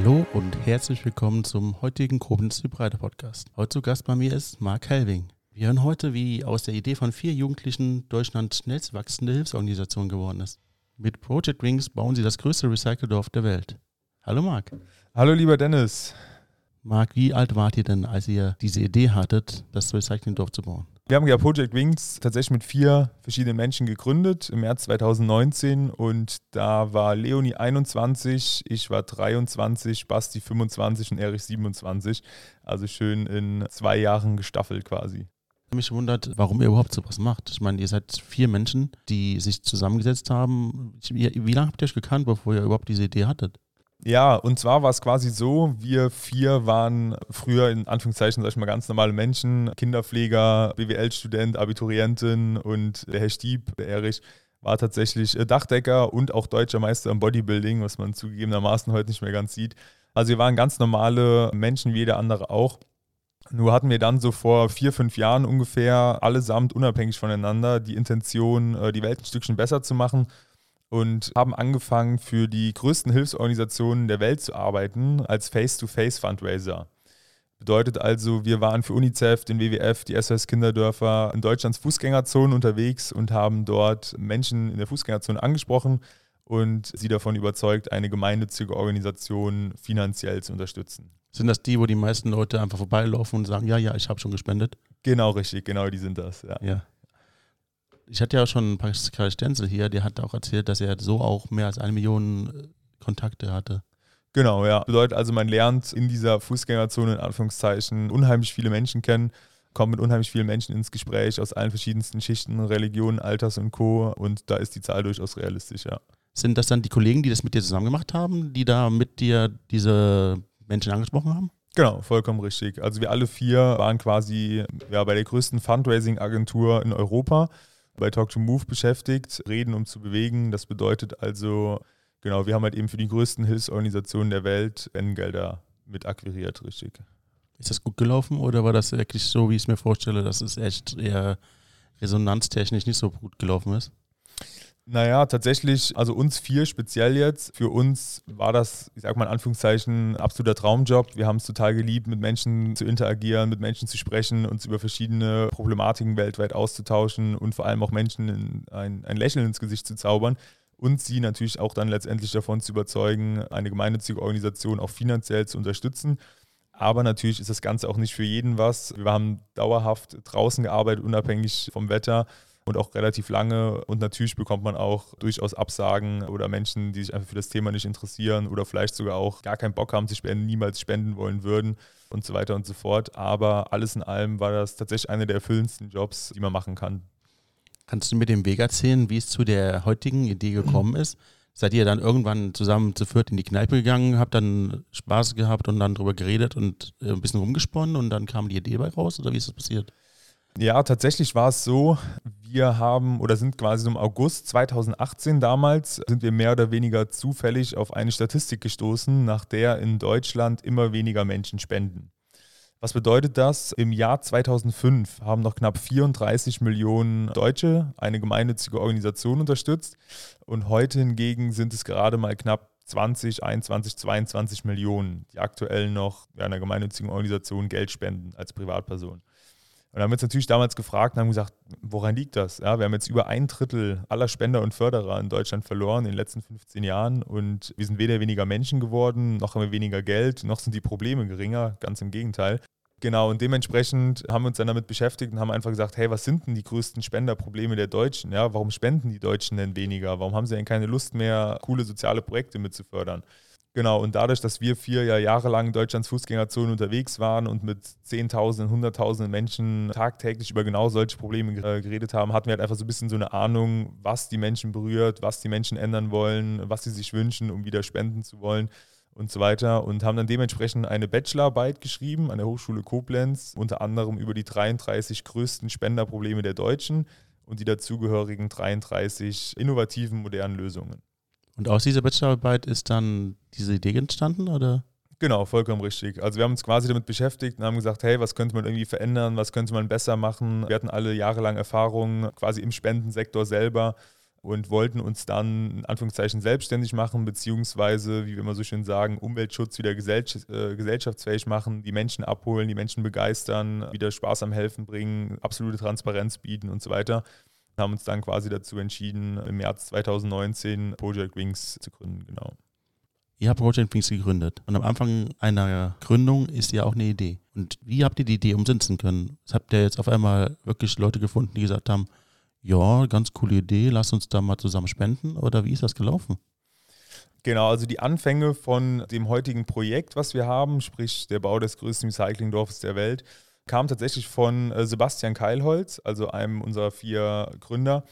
Hallo und herzlich willkommen zum heutigen Koblenz Breite Podcast. Heute zu Gast bei mir ist Mark Helving. Wir hören heute, wie aus der Idee von vier Jugendlichen Deutschlands schnellst wachsende Hilfsorganisation geworden ist. Mit Project Wings bauen sie das größte Recyceldorf der Welt. Hallo Marc. Hallo lieber Dennis. Marc, wie alt wart ihr denn, als ihr diese Idee hattet, das Recyclingdorf zu bauen? Wir haben ja Project Wings tatsächlich mit vier verschiedenen Menschen gegründet im März 2019 und da war Leonie 21, ich war 23, Basti 25 und Erich 27. Also schön in zwei Jahren gestaffelt quasi. Ich mich wundert, warum ihr überhaupt sowas macht. Ich meine, ihr seid vier Menschen, die sich zusammengesetzt haben. Wie lange habt ihr euch gekannt, bevor ihr überhaupt diese Idee hattet? Ja, und zwar war es quasi so, wir vier waren früher in Anführungszeichen, sag ich mal, ganz normale Menschen, Kinderpfleger, BWL-Student, Abiturientin und der Herr Stieb, der Erich, war tatsächlich äh, Dachdecker und auch deutscher Meister im Bodybuilding, was man zugegebenermaßen heute nicht mehr ganz sieht. Also wir waren ganz normale Menschen, wie jeder andere auch. Nur hatten wir dann so vor vier, fünf Jahren ungefähr allesamt unabhängig voneinander die Intention, äh, die Welt ein Stückchen besser zu machen und haben angefangen, für die größten Hilfsorganisationen der Welt zu arbeiten als Face-to-Face-Fundraiser. Bedeutet also, wir waren für UNICEF, den WWF, die SOS Kinderdörfer in Deutschlands Fußgängerzonen unterwegs und haben dort Menschen in der Fußgängerzone angesprochen und sie davon überzeugt, eine gemeinnützige Organisation finanziell zu unterstützen. Sind das die, wo die meisten Leute einfach vorbeilaufen und sagen, ja, ja, ich habe schon gespendet? Genau, richtig, genau, die sind das, ja. ja ich hatte ja schon Pascal Stenzel hier, der hat auch erzählt, dass er so auch mehr als eine Million äh, Kontakte hatte. Genau, ja. Bedeutet also, man lernt in dieser Fußgängerzone in Anführungszeichen unheimlich viele Menschen kennen, kommt mit unheimlich vielen Menschen ins Gespräch aus allen verschiedensten Schichten, Religionen, Alters und Co. Und da ist die Zahl durchaus realistisch, ja. Sind das dann die Kollegen, die das mit dir zusammen gemacht haben, die da mit dir diese Menschen angesprochen haben? Genau, vollkommen richtig. Also wir alle vier waren quasi ja, bei der größten Fundraising-Agentur in Europa bei Talk to Move beschäftigt, reden um zu bewegen. Das bedeutet also, genau, wir haben halt eben für die größten Hilfsorganisationen der Welt Spendengelder mit akquiriert, richtig. Ist das gut gelaufen oder war das wirklich so, wie ich es mir vorstelle, dass es echt eher resonanztechnisch nicht so gut gelaufen ist? Naja, tatsächlich, also uns vier speziell jetzt, für uns war das, ich sag mal in Anführungszeichen, absoluter Traumjob. Wir haben es total geliebt, mit Menschen zu interagieren, mit Menschen zu sprechen, uns über verschiedene Problematiken weltweit auszutauschen und vor allem auch Menschen ein, ein Lächeln ins Gesicht zu zaubern und sie natürlich auch dann letztendlich davon zu überzeugen, eine gemeinnützige Organisation auch finanziell zu unterstützen. Aber natürlich ist das Ganze auch nicht für jeden was. Wir haben dauerhaft draußen gearbeitet, unabhängig vom Wetter und auch relativ lange. Und natürlich bekommt man auch durchaus Absagen oder Menschen, die sich einfach für das Thema nicht interessieren oder vielleicht sogar auch gar keinen Bock haben zu spenden, niemals spenden wollen würden und so weiter und so fort. Aber alles in allem war das tatsächlich einer der erfüllendsten Jobs, die man machen kann. Kannst du mir den Weg erzählen, wie es zu der heutigen Idee gekommen ist? Seid ihr dann irgendwann zusammen zu viert in die Kneipe gegangen, habt dann Spaß gehabt und dann drüber geredet und äh, ein bisschen rumgesponnen und dann kam die Idee bei raus oder wie ist das passiert? Ja, tatsächlich war es so, wir haben oder sind quasi im August 2018 damals, sind wir mehr oder weniger zufällig auf eine Statistik gestoßen, nach der in Deutschland immer weniger Menschen spenden. Was bedeutet das? Im Jahr 2005 haben noch knapp 34 Millionen Deutsche eine gemeinnützige Organisation unterstützt und heute hingegen sind es gerade mal knapp 20, 21, 22 Millionen, die aktuell noch einer gemeinnützigen Organisation Geld spenden als Privatperson. Und haben uns natürlich damals gefragt und haben gesagt, woran liegt das? Ja, wir haben jetzt über ein Drittel aller Spender und Förderer in Deutschland verloren in den letzten 15 Jahren und wir sind weder weniger Menschen geworden, noch haben wir weniger Geld, noch sind die Probleme geringer, ganz im Gegenteil. Genau, und dementsprechend haben wir uns dann damit beschäftigt und haben einfach gesagt, hey, was sind denn die größten Spenderprobleme der Deutschen? Ja, warum spenden die Deutschen denn weniger? Warum haben sie denn keine Lust mehr, coole soziale Projekte mitzufördern? Genau, und dadurch, dass wir vier ja jahrelang in Deutschlands Fußgängerzone unterwegs waren und mit Zehntausenden, Hunderttausenden Menschen tagtäglich über genau solche Probleme äh, geredet haben, hatten wir halt einfach so ein bisschen so eine Ahnung, was die Menschen berührt, was die Menschen ändern wollen, was sie sich wünschen, um wieder spenden zu wollen und so weiter. Und haben dann dementsprechend eine Bachelorarbeit geschrieben an der Hochschule Koblenz, unter anderem über die 33 größten Spenderprobleme der Deutschen und die dazugehörigen 33 innovativen, modernen Lösungen. Und aus dieser Bachelorarbeit ist dann diese Idee entstanden, oder? Genau, vollkommen richtig. Also wir haben uns quasi damit beschäftigt und haben gesagt, hey, was könnte man irgendwie verändern, was könnte man besser machen. Wir hatten alle jahrelang Erfahrungen quasi im Spendensektor selber und wollten uns dann in Anführungszeichen selbstständig machen, beziehungsweise, wie wir immer so schön sagen, Umweltschutz wieder gesell äh, gesellschaftsfähig machen, die Menschen abholen, die Menschen begeistern, wieder Spaß am Helfen bringen, absolute Transparenz bieten und so weiter. Haben uns dann quasi dazu entschieden, im März 2019 Project Wings zu gründen, genau. Ihr habt Project Wings gegründet und am Anfang einer Gründung ist ja auch eine Idee. Und wie habt ihr die Idee umsetzen können? Habt ihr jetzt auf einmal wirklich Leute gefunden, die gesagt haben, ja, ganz coole Idee, lass uns da mal zusammen spenden oder wie ist das gelaufen? Genau, also die Anfänge von dem heutigen Projekt, was wir haben, sprich der Bau des größten Recyclingdorfes der Welt, kam tatsächlich von äh, Sebastian Keilholz, also einem unserer vier Gründer.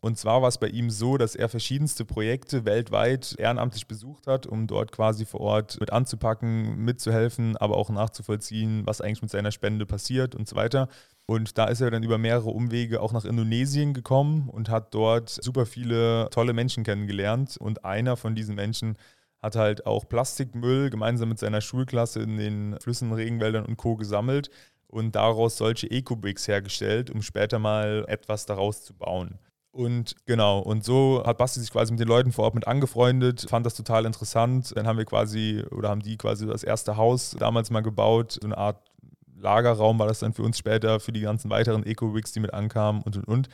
Und zwar war es bei ihm so, dass er verschiedenste Projekte weltweit ehrenamtlich besucht hat, um dort quasi vor Ort mit anzupacken, mitzuhelfen, aber auch nachzuvollziehen, was eigentlich mit seiner Spende passiert und so weiter. Und da ist er dann über mehrere Umwege auch nach Indonesien gekommen und hat dort super viele tolle Menschen kennengelernt. Und einer von diesen Menschen hat halt auch Plastikmüll gemeinsam mit seiner Schulklasse in den Flüssen, Regenwäldern und Co. gesammelt und daraus solche Eco-Bricks hergestellt, um später mal etwas daraus zu bauen. Und genau, und so hat Basti sich quasi mit den Leuten vor Ort mit angefreundet, fand das total interessant. Dann haben wir quasi, oder haben die quasi das erste Haus damals mal gebaut, so eine Art Lagerraum war das dann für uns später, für die ganzen weiteren Eco-Rigs, die mit ankamen und und und.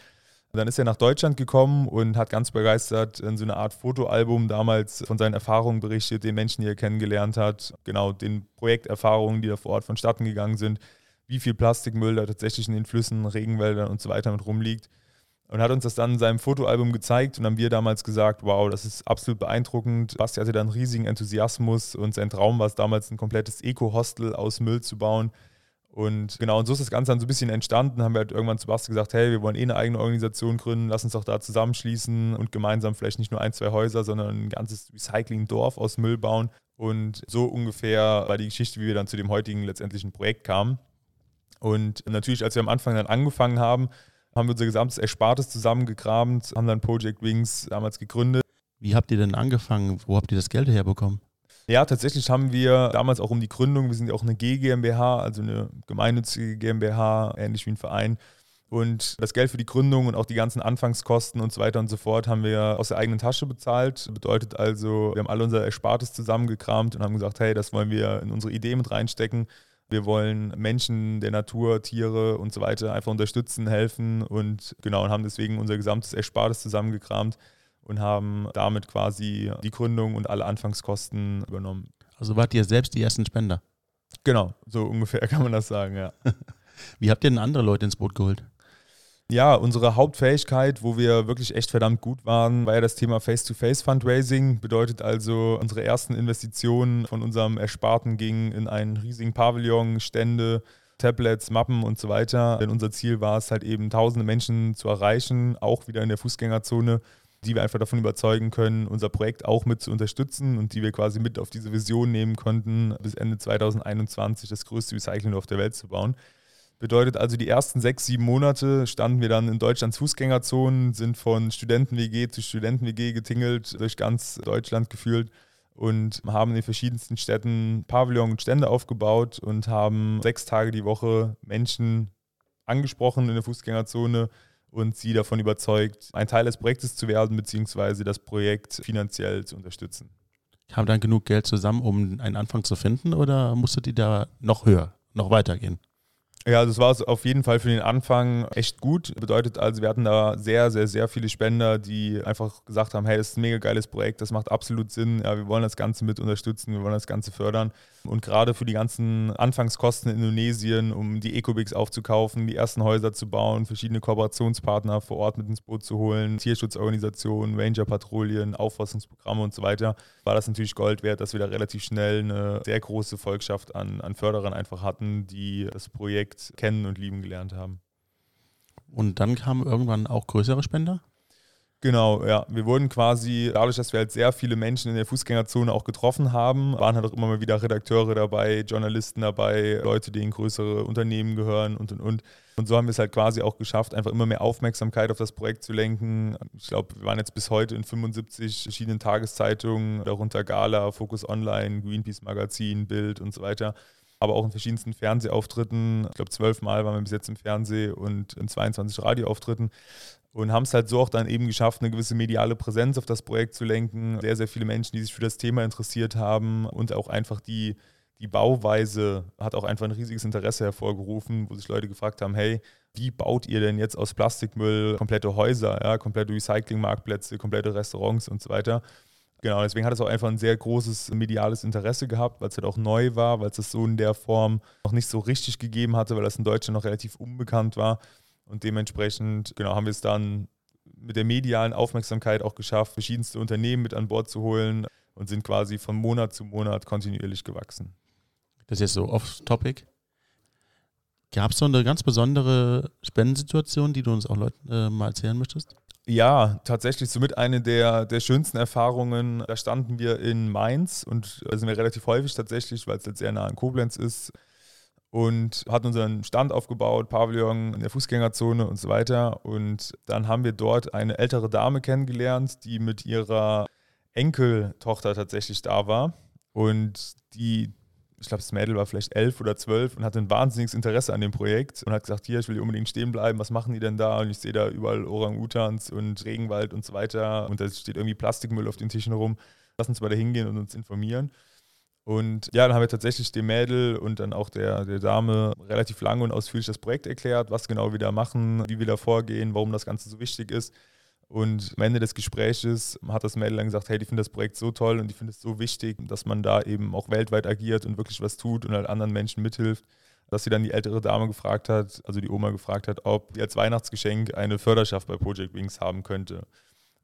Und dann ist er nach Deutschland gekommen und hat ganz begeistert in so eine Art Fotoalbum damals von seinen Erfahrungen berichtet, den Menschen, die er kennengelernt hat, genau, den Projekterfahrungen, die da vor Ort vonstatten gegangen sind, wie viel Plastikmüll da tatsächlich in den Flüssen, Regenwäldern und so weiter mit rumliegt. Und hat uns das dann in seinem Fotoalbum gezeigt und haben wir damals gesagt, wow, das ist absolut beeindruckend. Basti hatte da einen riesigen Enthusiasmus und sein Traum war es damals, ein komplettes Eco-Hostel aus Müll zu bauen und genau, und so ist das Ganze dann so ein bisschen entstanden. Haben wir halt irgendwann zu Basti gesagt, hey, wir wollen eh eine eigene Organisation gründen, lass uns doch da zusammenschließen und gemeinsam vielleicht nicht nur ein, zwei Häuser, sondern ein ganzes Recycling-Dorf aus Müll bauen. Und so ungefähr war die Geschichte, wie wir dann zu dem heutigen letztendlichen Projekt kamen. Und natürlich, als wir am Anfang dann angefangen haben, haben wir unser gesamtes Erspartes zusammengekramt, haben dann Project Wings damals gegründet. Wie habt ihr denn angefangen? Wo habt ihr das Geld herbekommen? Ja, tatsächlich haben wir damals auch um die Gründung, wir sind ja auch eine G-GmbH, also eine gemeinnützige GmbH, ähnlich wie ein Verein. Und das Geld für die Gründung und auch die ganzen Anfangskosten und so weiter und so fort haben wir aus der eigenen Tasche bezahlt. Bedeutet also, wir haben alle unser Erspartes zusammengekramt und haben gesagt, hey, das wollen wir in unsere Idee mit reinstecken. Wir wollen Menschen, der Natur, Tiere und so weiter einfach unterstützen, helfen und genau und haben deswegen unser gesamtes Erspartes zusammengekramt und haben damit quasi die Gründung und alle Anfangskosten übernommen. Also wart ihr selbst die ersten Spender? Genau, so ungefähr kann man das sagen, ja. Wie habt ihr denn andere Leute ins Boot geholt? Ja, unsere Hauptfähigkeit, wo wir wirklich echt verdammt gut waren, war ja das Thema Face-to-Face-Fundraising. Bedeutet also, unsere ersten Investitionen von unserem Ersparten gingen in einen riesigen Pavillon, Stände, Tablets, Mappen und so weiter. Denn unser Ziel war es halt eben, tausende Menschen zu erreichen, auch wieder in der Fußgängerzone die wir einfach davon überzeugen können, unser Projekt auch mit zu unterstützen und die wir quasi mit auf diese Vision nehmen konnten, bis Ende 2021 das größte Recyclingdorf der Welt zu bauen. Bedeutet also, die ersten sechs, sieben Monate standen wir dann in Deutschlands Fußgängerzonen, sind von Studenten-WG zu Studenten-WG getingelt, durch ganz Deutschland gefühlt und haben in den verschiedensten Städten Pavillon und Stände aufgebaut und haben sechs Tage die Woche Menschen angesprochen in der Fußgängerzone, und sie davon überzeugt, ein Teil des Projektes zu werden, beziehungsweise das Projekt finanziell zu unterstützen. Haben dann genug Geld zusammen, um einen Anfang zu finden oder musstet ihr da noch höher, noch weitergehen? Ja, also es war auf jeden Fall für den Anfang echt gut. Bedeutet also, wir hatten da sehr, sehr, sehr viele Spender, die einfach gesagt haben, hey, das ist ein mega geiles Projekt, das macht absolut Sinn, ja, wir wollen das Ganze mit unterstützen, wir wollen das Ganze fördern. Und gerade für die ganzen Anfangskosten in Indonesien, um die Ecobix aufzukaufen, die ersten Häuser zu bauen, verschiedene Kooperationspartner vor Ort mit ins Boot zu holen, Tierschutzorganisationen, Ranger-Patrouillen, Aufforstungsprogramme und so weiter, war das natürlich Gold wert, dass wir da relativ schnell eine sehr große Volkschaft an, an Förderern einfach hatten, die das Projekt kennen und lieben gelernt haben. Und dann kamen irgendwann auch größere Spender? Genau, ja. Wir wurden quasi, dadurch, dass wir halt sehr viele Menschen in der Fußgängerzone auch getroffen haben, waren halt auch immer mal wieder Redakteure dabei, Journalisten dabei, Leute, die in größere Unternehmen gehören und und und. Und so haben wir es halt quasi auch geschafft, einfach immer mehr Aufmerksamkeit auf das Projekt zu lenken. Ich glaube, wir waren jetzt bis heute in 75 verschiedenen Tageszeitungen, darunter Gala, Focus Online, Greenpeace Magazin, Bild und so weiter aber auch in verschiedensten Fernsehauftritten. Ich glaube, zwölfmal waren wir bis jetzt im Fernsehen und in 22 Radioauftritten. und haben es halt so auch dann eben geschafft, eine gewisse mediale Präsenz auf das Projekt zu lenken. Sehr, sehr viele Menschen, die sich für das Thema interessiert haben und auch einfach die, die Bauweise hat auch einfach ein riesiges Interesse hervorgerufen, wo sich Leute gefragt haben, hey, wie baut ihr denn jetzt aus Plastikmüll komplette Häuser, ja, komplette Recyclingmarktplätze, komplette Restaurants und so weiter. Genau, deswegen hat es auch einfach ein sehr großes mediales Interesse gehabt, weil es halt auch neu war, weil es das so in der Form noch nicht so richtig gegeben hatte, weil das in Deutschland noch relativ unbekannt war. Und dementsprechend, genau, haben wir es dann mit der medialen Aufmerksamkeit auch geschafft, verschiedenste Unternehmen mit an Bord zu holen und sind quasi von Monat zu Monat kontinuierlich gewachsen. Das ist jetzt so off-topic. Gab es so eine ganz besondere Spendensituation, die du uns auch Leuten äh, mal erzählen möchtest? Ja, tatsächlich somit eine der, der schönsten Erfahrungen. Da standen wir in Mainz und da sind wir relativ häufig tatsächlich, weil es jetzt sehr nah an Koblenz ist und hatten unseren Stand aufgebaut, Pavillon in der Fußgängerzone und so weiter. Und dann haben wir dort eine ältere Dame kennengelernt, die mit ihrer Enkeltochter tatsächlich da war. Und die ich glaube, das Mädel war vielleicht elf oder zwölf und hatte ein wahnsinniges Interesse an dem Projekt und hat gesagt, hier, ich will hier unbedingt stehen bleiben, was machen die denn da? Und ich sehe da überall Orang-Utans und Regenwald und so weiter und da steht irgendwie Plastikmüll auf den Tischen rum. Lass uns mal da hingehen und uns informieren. Und ja, dann haben wir tatsächlich dem Mädel und dann auch der, der Dame relativ lange und ausführlich das Projekt erklärt, was genau wir da machen, wie wir da vorgehen, warum das Ganze so wichtig ist. Und am Ende des Gespräches hat das Mädel dann gesagt, hey, ich finde das Projekt so toll und ich finde es so wichtig, dass man da eben auch weltweit agiert und wirklich was tut und halt anderen Menschen mithilft, dass sie dann die ältere Dame gefragt hat, also die Oma gefragt hat, ob sie als Weihnachtsgeschenk eine Förderschaft bei Project Wings haben könnte.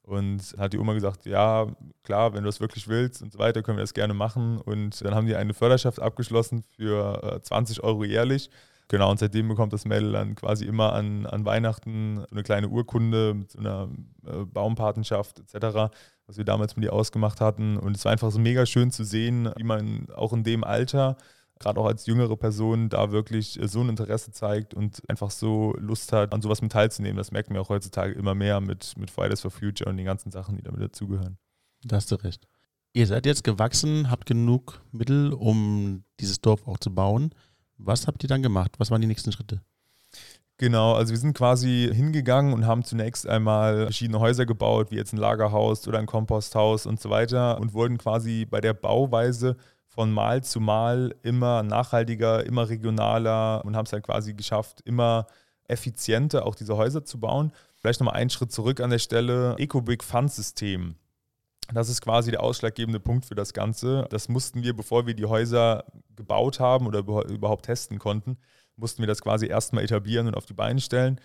Und hat die Oma gesagt, ja, klar, wenn du das wirklich willst und so weiter, können wir das gerne machen. Und dann haben die eine Förderschaft abgeschlossen für 20 äh, Euro jährlich. Genau, und seitdem bekommt das Mädel dann quasi immer an, an Weihnachten eine kleine Urkunde mit so einer äh, Baumpatenschaft etc., was wir damals mit ihr ausgemacht hatten. Und es war einfach so mega schön zu sehen, wie man auch in dem Alter, gerade auch als jüngere Person, da wirklich äh, so ein Interesse zeigt und einfach so Lust hat, an sowas mit teilzunehmen. Das merken wir auch heutzutage immer mehr mit, mit Fridays for Future und den ganzen Sachen, die damit dazugehören. Da hast du recht. Ihr seid jetzt gewachsen, habt genug Mittel, um dieses Dorf auch zu bauen. Was habt ihr dann gemacht? Was waren die nächsten Schritte? Genau, also wir sind quasi hingegangen und haben zunächst einmal verschiedene Häuser gebaut, wie jetzt ein Lagerhaus oder ein Komposthaus und so weiter und wurden quasi bei der Bauweise von Mal zu Mal immer nachhaltiger, immer regionaler und haben es halt quasi geschafft, immer effizienter auch diese Häuser zu bauen. Vielleicht nochmal einen Schritt zurück an der Stelle. EcoBrick Fund System das ist quasi der ausschlaggebende Punkt für das Ganze. Das mussten wir, bevor wir die Häuser gebaut haben oder überhaupt testen konnten, mussten wir das quasi erstmal etablieren und auf die Beine stellen.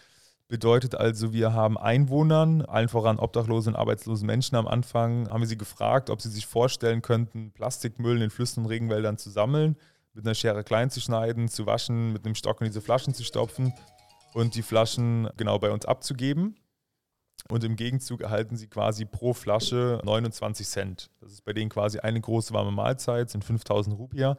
Bedeutet also, wir haben Einwohnern, allen voran obdachlosen und arbeitslosen Menschen am Anfang, haben wir sie gefragt, ob sie sich vorstellen könnten, Plastikmüll in den Flüssen und Regenwäldern zu sammeln, mit einer Schere klein zu schneiden, zu waschen, mit einem Stock in diese Flaschen zu stopfen und die Flaschen genau bei uns abzugeben. Und im Gegenzug erhalten sie quasi pro Flasche 29 Cent. Das ist bei denen quasi eine große warme Mahlzeit, sind 5000 Rupiah.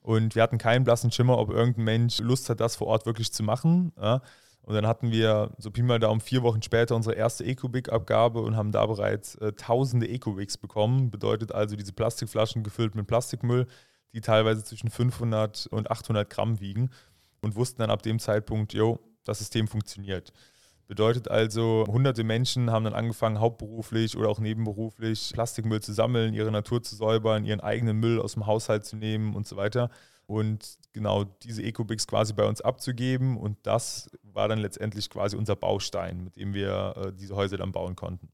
Und wir hatten keinen blassen Schimmer, ob irgendein Mensch Lust hat, das vor Ort wirklich zu machen. Ja. Und dann hatten wir so Pi mal Daumen vier Wochen später unsere erste Ecobic-Abgabe und haben da bereits äh, tausende Ecobics bekommen. Bedeutet also diese Plastikflaschen gefüllt mit Plastikmüll, die teilweise zwischen 500 und 800 Gramm wiegen. Und wussten dann ab dem Zeitpunkt, jo, das System funktioniert. Bedeutet also, hunderte Menschen haben dann angefangen, hauptberuflich oder auch nebenberuflich Plastikmüll zu sammeln, ihre Natur zu säubern, ihren eigenen Müll aus dem Haushalt zu nehmen und so weiter. Und genau diese Ecobix quasi bei uns abzugeben. Und das war dann letztendlich quasi unser Baustein, mit dem wir äh, diese Häuser dann bauen konnten.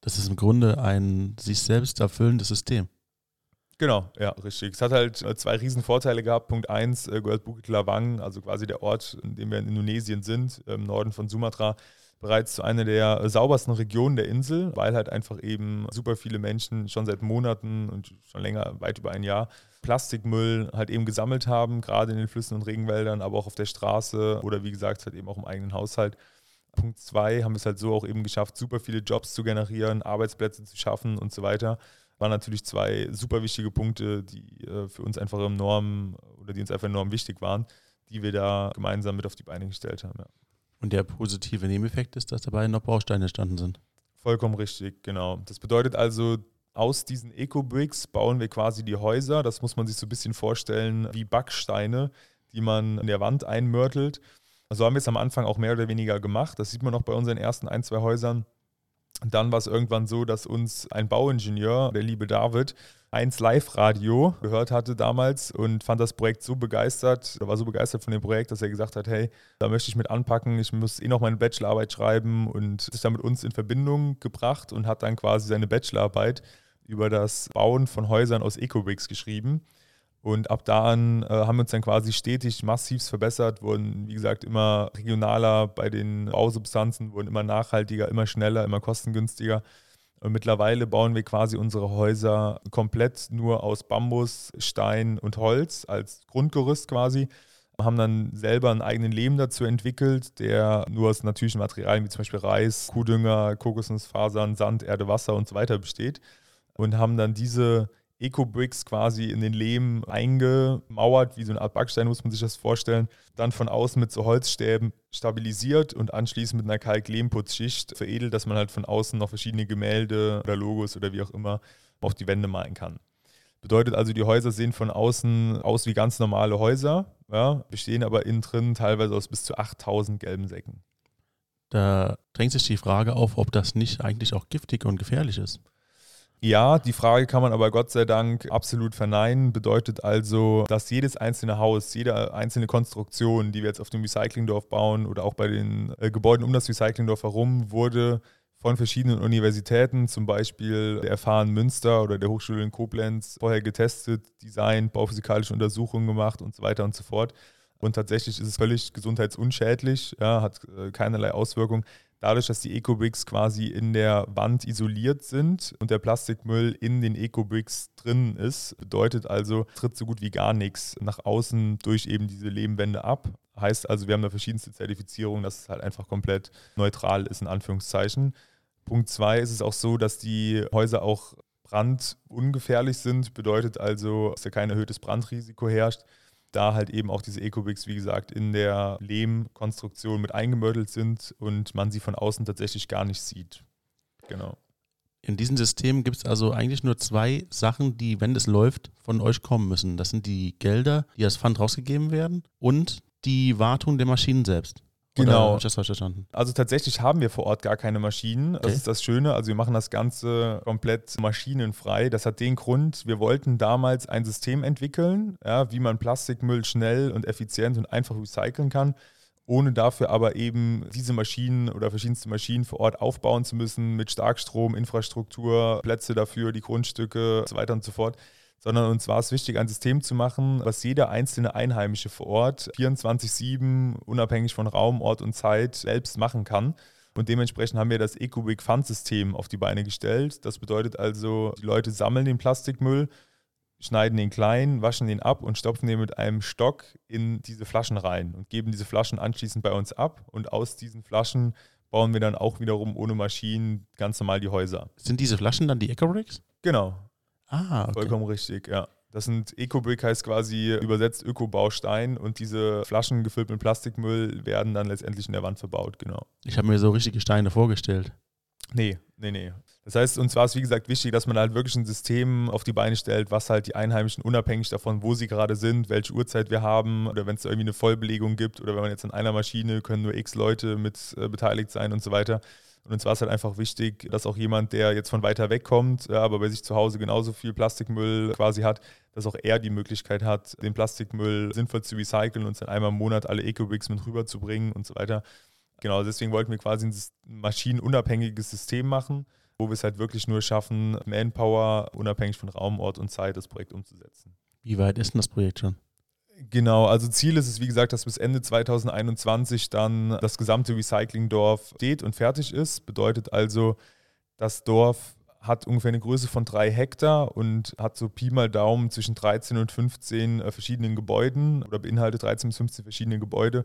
Das ist im Grunde ein sich selbst erfüllendes System. Genau, ja, richtig. Es hat halt äh, zwei riesen Vorteile gehabt. Punkt eins äh, gehört Bukit Lawang, also quasi der Ort, in dem wir in Indonesien sind, im Norden von Sumatra, bereits zu einer der äh, saubersten Regionen der Insel, weil halt einfach eben super viele Menschen schon seit Monaten und schon länger, weit über ein Jahr, Plastikmüll halt eben gesammelt haben, gerade in den Flüssen und Regenwäldern, aber auch auf der Straße oder wie gesagt halt eben auch im eigenen Haushalt. Punkt zwei haben wir es halt so auch eben geschafft, super viele Jobs zu generieren, Arbeitsplätze zu schaffen und so weiter waren natürlich zwei super wichtige Punkte, die äh, für uns einfach enorm oder die uns einfach enorm wichtig waren, die wir da gemeinsam mit auf die Beine gestellt haben. Ja. Und der positive Nebeneffekt ist, dass dabei noch Bausteine entstanden sind. Vollkommen richtig, genau. Das bedeutet also, aus diesen Eco-Bricks bauen wir quasi die Häuser. Das muss man sich so ein bisschen vorstellen wie Backsteine, die man in der Wand einmörtelt. So haben wir es am Anfang auch mehr oder weniger gemacht. Das sieht man noch bei unseren ersten ein, zwei Häusern. Dann war es irgendwann so, dass uns ein Bauingenieur, der liebe David, 1 Live Radio gehört hatte damals und fand das Projekt so begeistert, oder war so begeistert von dem Projekt, dass er gesagt hat, hey, da möchte ich mit anpacken, ich muss eh noch meine Bachelorarbeit schreiben und sich dann mit uns in Verbindung gebracht und hat dann quasi seine Bachelorarbeit über das Bauen von Häusern aus Ecobricks geschrieben. Und ab da an äh, haben wir uns dann quasi stetig massiv verbessert, wurden, wie gesagt, immer regionaler bei den Bausubstanzen, wurden immer nachhaltiger, immer schneller, immer kostengünstiger. Und mittlerweile bauen wir quasi unsere Häuser komplett nur aus Bambus, Stein und Holz als Grundgerüst quasi. Haben dann selber einen eigenen Lehm dazu entwickelt, der nur aus natürlichen Materialien wie zum Beispiel Reis, Kuhdünger, Kokosnussfasern, Sand, Erde, Wasser und so weiter besteht. Und haben dann diese Eco-Bricks quasi in den Lehm eingemauert, wie so eine Art Backstein muss man sich das vorstellen. Dann von außen mit so Holzstäben stabilisiert und anschließend mit einer Kalk-Lehmputzschicht veredelt, dass man halt von außen noch verschiedene Gemälde oder Logos oder wie auch immer auf die Wände malen kann. Bedeutet also, die Häuser sehen von außen aus wie ganz normale Häuser, ja, bestehen aber innen drin teilweise aus bis zu 8000 gelben Säcken. Da drängt sich die Frage auf, ob das nicht eigentlich auch giftig und gefährlich ist. Ja, die Frage kann man aber Gott sei Dank absolut verneinen. Bedeutet also, dass jedes einzelne Haus, jede einzelne Konstruktion, die wir jetzt auf dem Recyclingdorf bauen oder auch bei den äh, Gebäuden um das Recyclingdorf herum, wurde von verschiedenen Universitäten, zum Beispiel der Erfahren Münster oder der Hochschule in Koblenz, vorher getestet, designt, bauphysikalische Untersuchungen gemacht und so weiter und so fort. Und tatsächlich ist es völlig gesundheitsunschädlich, ja, hat äh, keinerlei Auswirkungen dadurch, dass die Ecobricks quasi in der Wand isoliert sind und der Plastikmüll in den Ecobricks drin ist, bedeutet also, tritt so gut wie gar nichts nach außen durch eben diese Lehmwände ab. Heißt also, wir haben da verschiedenste Zertifizierungen, dass es halt einfach komplett neutral ist, in Anführungszeichen. Punkt zwei ist es auch so, dass die Häuser auch brandungefährlich sind, bedeutet also, dass da kein erhöhtes Brandrisiko herrscht da halt eben auch diese Ecobricks, wie gesagt, in der Lehmkonstruktion mit eingemördelt sind und man sie von außen tatsächlich gar nicht sieht. Genau. In diesem System gibt es also eigentlich nur zwei Sachen, die, wenn es läuft, von euch kommen müssen. Das sind die Gelder, die als Pfand rausgegeben werden und die Wartung der Maschinen selbst. Genau. das verstanden? Also tatsächlich haben wir vor Ort gar keine Maschinen. Das ist das Schöne. Also wir machen das Ganze komplett maschinenfrei. Das hat den Grund, wir wollten damals ein System entwickeln, ja, wie man Plastikmüll schnell und effizient und einfach recyceln kann ohne dafür aber eben diese Maschinen oder verschiedenste Maschinen vor Ort aufbauen zu müssen mit Starkstrom, Infrastruktur, Plätze dafür, die Grundstücke und so weiter und so fort sondern uns war es wichtig, ein System zu machen, was jeder einzelne Einheimische vor Ort 24-7, unabhängig von Raum, Ort und Zeit, selbst machen kann. Und dementsprechend haben wir das EcoBig Fund System auf die Beine gestellt. Das bedeutet also, die Leute sammeln den Plastikmüll, schneiden den klein, waschen den ab und stopfen den mit einem Stock in diese Flaschen rein und geben diese Flaschen anschließend bei uns ab. Und aus diesen Flaschen bauen wir dann auch wiederum ohne Maschinen ganz normal die Häuser. Sind diese Flaschen dann die Eco-Bricks? Genau, Ah, okay. Vollkommen richtig, ja. Das sind Ecobrick heißt quasi übersetzt Ökobaustein und diese Flaschen gefüllt mit Plastikmüll werden dann letztendlich in der Wand verbaut, genau. Ich habe mir so richtige Steine vorgestellt. Nee, nee, nee. Das heißt, uns war es wie gesagt wichtig, dass man halt wirklich ein System auf die Beine stellt, was halt die Einheimischen unabhängig davon, wo sie gerade sind, welche Uhrzeit wir haben oder wenn es irgendwie eine Vollbelegung gibt oder wenn man jetzt an einer Maschine können nur x Leute mit äh, beteiligt sein und so weiter, und uns war es halt einfach wichtig, dass auch jemand, der jetzt von weiter weg kommt, aber bei sich zu Hause genauso viel Plastikmüll quasi hat, dass auch er die Möglichkeit hat, den Plastikmüll sinnvoll zu recyceln und dann einmal im Monat alle Eco-Bricks mit rüberzubringen und so weiter. Genau, deswegen wollten wir quasi ein maschinenunabhängiges System machen, wo wir es halt wirklich nur schaffen, Manpower unabhängig von Raum, Ort und Zeit das Projekt umzusetzen. Wie weit ist denn das Projekt schon? Genau, also Ziel ist es, wie gesagt, dass bis Ende 2021 dann das gesamte Recyclingdorf steht und fertig ist. Bedeutet also, das Dorf hat ungefähr eine Größe von drei Hektar und hat so Pi mal Daumen zwischen 13 und 15 äh, verschiedenen Gebäuden oder beinhaltet 13 bis 15 verschiedene Gebäude.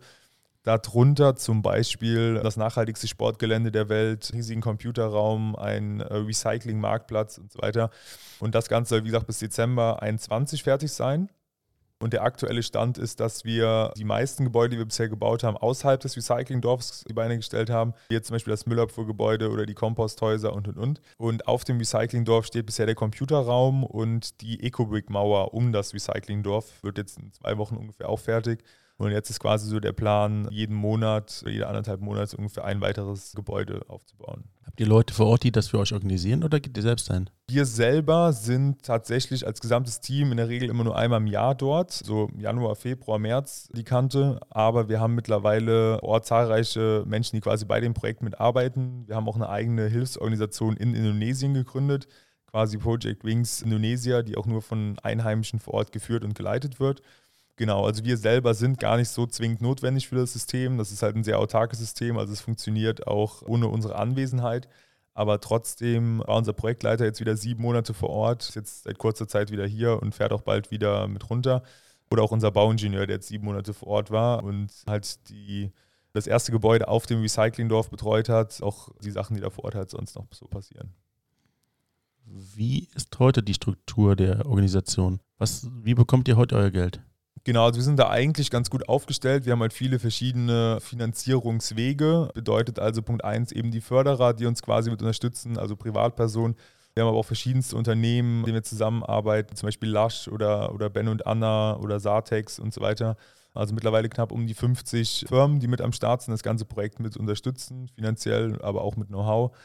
Darunter zum Beispiel das nachhaltigste Sportgelände der Welt, riesigen Computerraum, ein äh, Recycling-Marktplatz und so weiter. Und das Ganze soll, wie gesagt, bis Dezember 2021 fertig sein. Und der aktuelle Stand ist, dass wir die meisten Gebäude, die wir bisher gebaut haben, außerhalb des Recyclingdorfs die Beine gestellt haben. Hier zum Beispiel das Müllabfuhrgebäude oder die Komposthäuser und und und. Und auf dem Recyclingdorf steht bisher der Computerraum und die Ecobrick-Mauer um das Recyclingdorf wird jetzt in zwei Wochen ungefähr auch fertig. Und jetzt ist quasi so der Plan, jeden Monat, jede anderthalb Monate ungefähr ein weiteres Gebäude aufzubauen. Habt ihr Leute vor Ort, die das für euch organisieren oder geht ihr selbst ein? Wir selber sind tatsächlich als gesamtes Team in der Regel immer nur einmal im Jahr dort, so Januar, Februar, März die Kante. Aber wir haben mittlerweile vor Ort zahlreiche Menschen, die quasi bei dem Projekt mitarbeiten. Wir haben auch eine eigene Hilfsorganisation in Indonesien gegründet, quasi Project Wings Indonesia, die auch nur von Einheimischen vor Ort geführt und geleitet wird. Genau, also wir selber sind gar nicht so zwingend notwendig für das System. Das ist halt ein sehr autarkes System, also es funktioniert auch ohne unsere Anwesenheit. Aber trotzdem war unser Projektleiter jetzt wieder sieben Monate vor Ort, ist jetzt seit kurzer Zeit wieder hier und fährt auch bald wieder mit runter. Oder auch unser Bauingenieur, der jetzt sieben Monate vor Ort war und halt die, das erste Gebäude auf dem Recyclingdorf betreut hat. Auch die Sachen, die da vor Ort halt sonst noch so passieren. Wie ist heute die Struktur der Organisation? Was, wie bekommt ihr heute euer Geld? Genau, also wir sind da eigentlich ganz gut aufgestellt. Wir haben halt viele verschiedene Finanzierungswege. Bedeutet also Punkt 1 eben die Förderer, die uns quasi mit unterstützen, also Privatpersonen. Wir haben aber auch verschiedenste Unternehmen, mit denen wir zusammenarbeiten, zum Beispiel Lush oder, oder Ben und Anna oder Sartex und so weiter. Also mittlerweile knapp um die 50 Firmen, die mit am Start sind, das ganze Projekt mit unterstützen, finanziell, aber auch mit Know-how.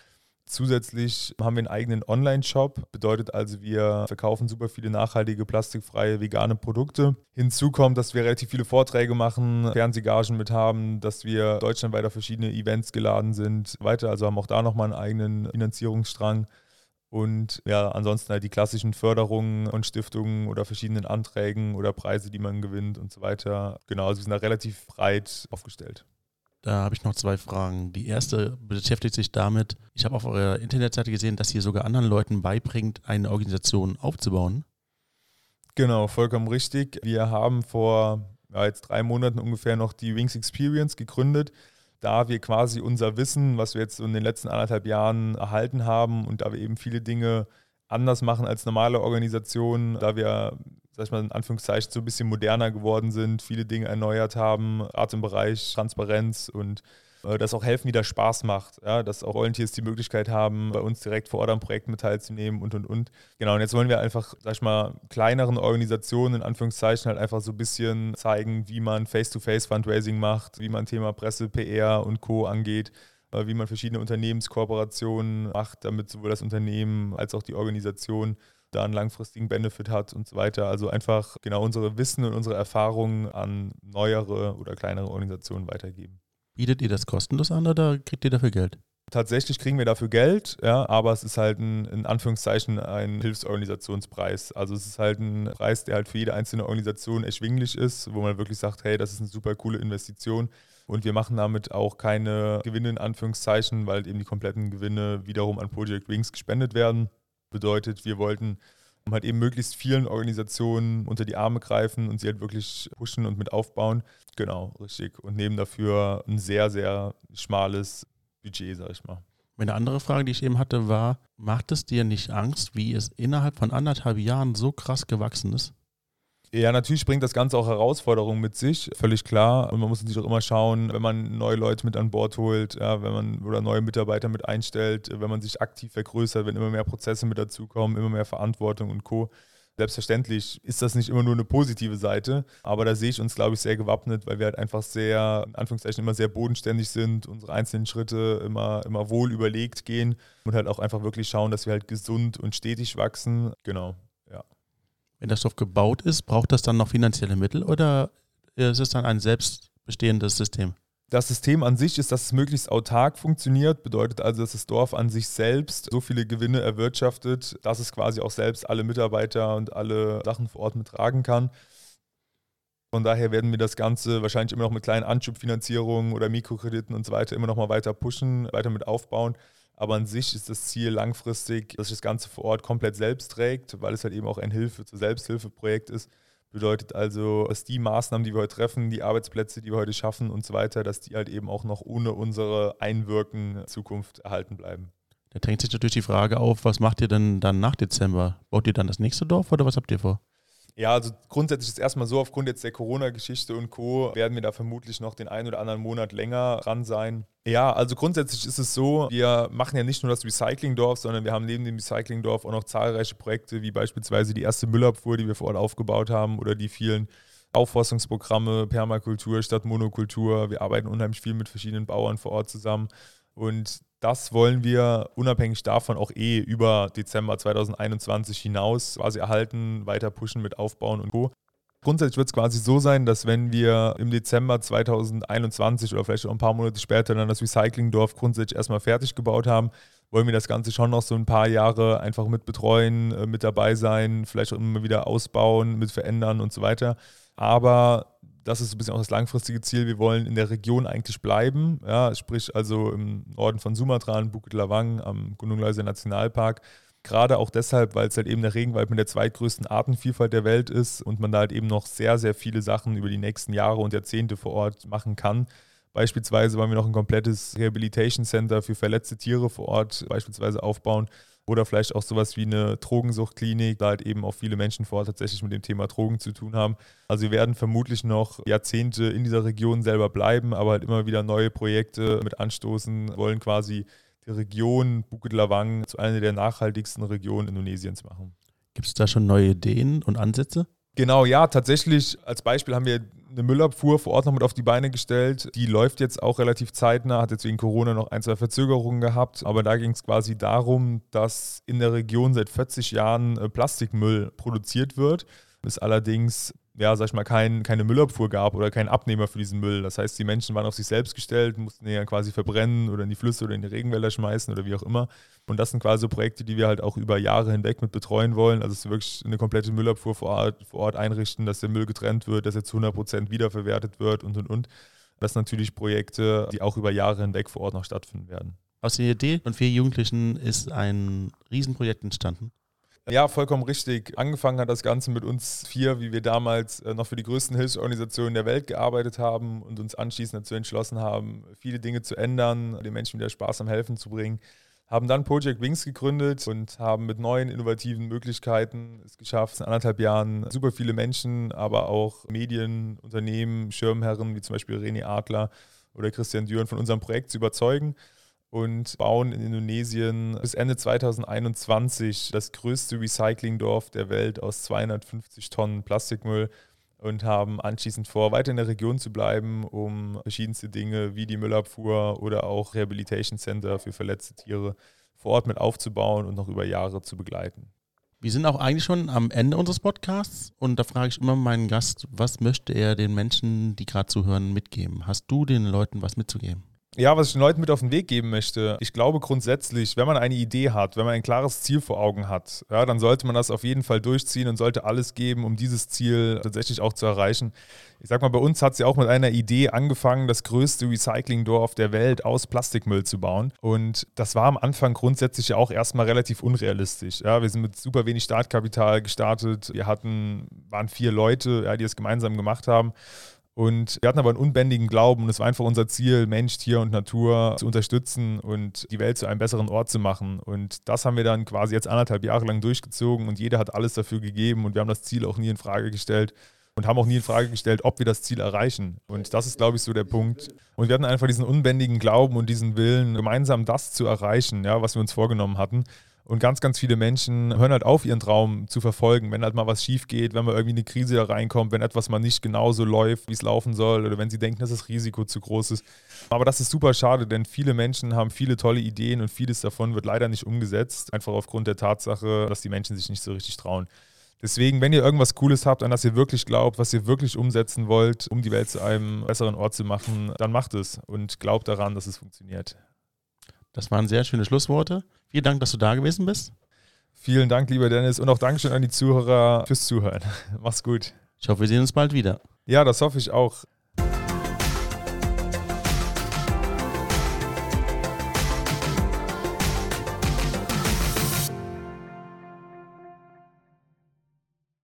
Zusätzlich haben wir einen eigenen Online-Shop, bedeutet also, wir verkaufen super viele nachhaltige, plastikfreie, vegane Produkte. Hinzu kommt, dass wir relativ viele Vorträge machen, Fernsehgagen mit haben, dass wir deutschlandweit auf verschiedene Events geladen sind, weiter. Also haben auch da nochmal einen eigenen Finanzierungsstrang. Und ja, ansonsten halt die klassischen Förderungen und Stiftungen oder verschiedenen Anträgen oder Preise, die man gewinnt und so weiter. Genau, also wir sind da relativ breit aufgestellt. Da habe ich noch zwei Fragen. Die erste beschäftigt sich damit, ich habe auf eurer Internetseite gesehen, dass ihr sogar anderen Leuten beibringt, eine Organisation aufzubauen. Genau, vollkommen richtig. Wir haben vor ja, jetzt drei Monaten ungefähr noch die Wings Experience gegründet, da wir quasi unser Wissen, was wir jetzt in den letzten anderthalb Jahren erhalten haben und da wir eben viele Dinge anders machen als normale Organisationen, da wir sag ich mal, in Anführungszeichen so ein bisschen moderner geworden sind, viele Dinge erneuert haben, gerade im Bereich Transparenz und äh, dass auch helfen wieder Spaß macht, ja, dass auch Volunteers die Möglichkeit haben, bei uns direkt vor Ort am Projekt mit teilzunehmen und und und. Genau, und jetzt wollen wir einfach, sag ich mal, kleineren Organisationen in Anführungszeichen halt einfach so ein bisschen zeigen, wie man Face-to-Face-Fundraising macht, wie man Thema Presse, PR und Co. angeht äh, wie man verschiedene Unternehmenskooperationen macht, damit sowohl das Unternehmen als auch die Organisation da einen langfristigen Benefit hat und so weiter. Also einfach genau unsere Wissen und unsere Erfahrungen an neuere oder kleinere Organisationen weitergeben. Bietet ihr das kostenlos an oder kriegt ihr dafür Geld? Tatsächlich kriegen wir dafür Geld, ja, aber es ist halt ein, in Anführungszeichen ein Hilfsorganisationspreis. Also es ist halt ein Preis, der halt für jede einzelne Organisation erschwinglich ist, wo man wirklich sagt, hey, das ist eine super coole Investition. Und wir machen damit auch keine Gewinne in Anführungszeichen, weil eben die kompletten Gewinne wiederum an Project Wings gespendet werden. Bedeutet, wir wollten halt eben möglichst vielen Organisationen unter die Arme greifen und sie halt wirklich pushen und mit aufbauen. Genau, richtig. Und nehmen dafür ein sehr, sehr schmales Budget, sag ich mal. Eine andere Frage, die ich eben hatte, war, macht es dir nicht Angst, wie es innerhalb von anderthalb Jahren so krass gewachsen ist? Ja, natürlich bringt das Ganze auch Herausforderungen mit sich, völlig klar. Und man muss natürlich auch immer schauen, wenn man neue Leute mit an Bord holt, ja, wenn man oder neue Mitarbeiter mit einstellt, wenn man sich aktiv vergrößert, wenn immer mehr Prozesse mit dazukommen, immer mehr Verantwortung und Co. Selbstverständlich ist das nicht immer nur eine positive Seite, aber da sehe ich uns, glaube ich, sehr gewappnet, weil wir halt einfach sehr, in Anführungszeichen, immer sehr bodenständig sind, unsere einzelnen Schritte immer, immer wohl überlegt gehen und halt auch einfach wirklich schauen, dass wir halt gesund und stetig wachsen. Genau. Wenn der Stoff gebaut ist, braucht das dann noch finanzielle Mittel oder ist es dann ein selbstbestehendes System? Das System an sich ist, dass es möglichst autark funktioniert, bedeutet also, dass das Dorf an sich selbst so viele Gewinne erwirtschaftet, dass es quasi auch selbst alle Mitarbeiter und alle Sachen vor Ort mittragen kann. Von daher werden wir das Ganze wahrscheinlich immer noch mit kleinen Anschubfinanzierungen oder Mikrokrediten und so weiter immer noch mal weiter pushen, weiter mit aufbauen. Aber an sich ist das Ziel langfristig, dass sich das Ganze vor Ort komplett selbst trägt, weil es halt eben auch ein Hilfe zu Selbsthilfeprojekt ist. Bedeutet also, dass die Maßnahmen, die wir heute treffen, die Arbeitsplätze, die wir heute schaffen und so weiter, dass die halt eben auch noch ohne unsere Einwirken in Zukunft erhalten bleiben. Da drängt sich natürlich die Frage auf, was macht ihr denn dann nach Dezember? Baut ihr dann das nächste Dorf oder was habt ihr vor? Ja, also grundsätzlich ist erstmal so, aufgrund jetzt der Corona-Geschichte und Co. werden wir da vermutlich noch den einen oder anderen Monat länger dran sein. Ja, also grundsätzlich ist es so, wir machen ja nicht nur das Recyclingdorf, sondern wir haben neben dem Recyclingdorf auch noch zahlreiche Projekte, wie beispielsweise die erste Müllabfuhr, die wir vor Ort aufgebaut haben oder die vielen Aufforstungsprogramme, Permakultur statt Monokultur. Wir arbeiten unheimlich viel mit verschiedenen Bauern vor Ort zusammen. Und das wollen wir unabhängig davon auch eh über Dezember 2021 hinaus quasi erhalten, weiter pushen mit Aufbauen und Co. Grundsätzlich wird es quasi so sein, dass wenn wir im Dezember 2021 oder vielleicht auch ein paar Monate später dann das Recyclingdorf grundsätzlich erstmal fertig gebaut haben, wollen wir das Ganze schon noch so ein paar Jahre einfach mit betreuen, äh, mit dabei sein, vielleicht auch immer wieder ausbauen, mit verändern und so weiter. Aber das ist ein bisschen auch das langfristige Ziel. Wir wollen in der Region eigentlich bleiben, ja, sprich also im Norden von Sumatra, in Bukit Lawang, am Gunung Leuser Nationalpark Gerade auch deshalb, weil es halt eben der Regenwald mit der zweitgrößten Artenvielfalt der Welt ist und man da halt eben noch sehr, sehr viele Sachen über die nächsten Jahre und Jahrzehnte vor Ort machen kann. Beispielsweise wollen wir noch ein komplettes Rehabilitation Center für verletzte Tiere vor Ort beispielsweise aufbauen oder vielleicht auch sowas wie eine Drogensuchtklinik, da halt eben auch viele Menschen vor Ort tatsächlich mit dem Thema Drogen zu tun haben. Also wir werden vermutlich noch Jahrzehnte in dieser Region selber bleiben, aber halt immer wieder neue Projekte mit anstoßen, wollen quasi die Region Bukit Lawang zu einer der nachhaltigsten Regionen Indonesiens machen. Gibt es da schon neue Ideen und Ansätze? Genau, ja, tatsächlich. Als Beispiel haben wir eine Müllabfuhr vor Ort noch mit auf die Beine gestellt. Die läuft jetzt auch relativ zeitnah, hat jetzt wegen Corona noch ein, zwei Verzögerungen gehabt. Aber da ging es quasi darum, dass in der Region seit 40 Jahren äh, Plastikmüll produziert wird. Ist allerdings ja, sag ich mal, kein, keine Müllabfuhr gab oder keinen Abnehmer für diesen Müll. Das heißt, die Menschen waren auf sich selbst gestellt, mussten ihn ja quasi verbrennen oder in die Flüsse oder in die Regenwälder schmeißen oder wie auch immer. Und das sind quasi Projekte, die wir halt auch über Jahre hinweg mit betreuen wollen. Also es ist wirklich eine komplette Müllabfuhr vor Ort, vor Ort einrichten, dass der Müll getrennt wird, dass er zu 100 Prozent wiederverwertet wird und und und. Das sind natürlich Projekte, die auch über Jahre hinweg vor Ort noch stattfinden werden. Aus der Idee von vier Jugendlichen ist ein Riesenprojekt entstanden. Ja, vollkommen richtig. Angefangen hat das Ganze mit uns vier, wie wir damals äh, noch für die größten Hilfsorganisationen der Welt gearbeitet haben und uns anschließend dazu entschlossen haben, viele Dinge zu ändern, den Menschen wieder Spaß am Helfen zu bringen. Haben dann Project Wings gegründet und haben mit neuen innovativen Möglichkeiten es geschafft, in anderthalb Jahren super viele Menschen, aber auch Medien, Unternehmen, Schirmherren wie zum Beispiel René Adler oder Christian Düren von unserem Projekt zu überzeugen und bauen in Indonesien bis Ende 2021 das größte Recyclingdorf der Welt aus 250 Tonnen Plastikmüll und haben anschließend vor, weiter in der Region zu bleiben, um verschiedenste Dinge wie die Müllabfuhr oder auch Rehabilitation Center für verletzte Tiere vor Ort mit aufzubauen und noch über Jahre zu begleiten. Wir sind auch eigentlich schon am Ende unseres Podcasts und da frage ich immer meinen Gast, was möchte er den Menschen, die gerade zuhören, mitgeben? Hast du den Leuten was mitzugeben? Ja, was ich den Leuten mit auf den Weg geben möchte, ich glaube grundsätzlich, wenn man eine Idee hat, wenn man ein klares Ziel vor Augen hat, ja, dann sollte man das auf jeden Fall durchziehen und sollte alles geben, um dieses Ziel tatsächlich auch zu erreichen. Ich sag mal, bei uns hat es ja auch mit einer Idee angefangen, das größte Recyclingdorf der Welt aus Plastikmüll zu bauen. Und das war am Anfang grundsätzlich ja auch erstmal relativ unrealistisch. Ja, wir sind mit super wenig Startkapital gestartet. Wir hatten, waren vier Leute, ja, die es gemeinsam gemacht haben. Und wir hatten aber einen unbändigen Glauben und es war einfach unser Ziel, Mensch, Tier und Natur zu unterstützen und die Welt zu einem besseren Ort zu machen. Und das haben wir dann quasi jetzt anderthalb Jahre lang durchgezogen und jeder hat alles dafür gegeben und wir haben das Ziel auch nie in Frage gestellt und haben auch nie in Frage gestellt, ob wir das Ziel erreichen. Und das ist, glaube ich, so der Punkt. Und wir hatten einfach diesen unbändigen Glauben und diesen Willen, gemeinsam das zu erreichen, ja, was wir uns vorgenommen hatten. Und ganz, ganz viele Menschen hören halt auf, ihren Traum zu verfolgen, wenn halt mal was schief geht, wenn mal irgendwie eine Krise da reinkommt, wenn etwas mal nicht genauso läuft, wie es laufen soll, oder wenn sie denken, dass das Risiko zu groß ist. Aber das ist super schade, denn viele Menschen haben viele tolle Ideen und vieles davon wird leider nicht umgesetzt, einfach aufgrund der Tatsache, dass die Menschen sich nicht so richtig trauen. Deswegen, wenn ihr irgendwas Cooles habt, an das ihr wirklich glaubt, was ihr wirklich umsetzen wollt, um die Welt zu einem besseren Ort zu machen, dann macht es und glaubt daran, dass es funktioniert. Das waren sehr schöne Schlussworte. Vielen Dank, dass du da gewesen bist. Vielen Dank, lieber Dennis, und auch Dankeschön an die Zuhörer fürs Zuhören. Mach's gut. Ich hoffe, wir sehen uns bald wieder. Ja, das hoffe ich auch.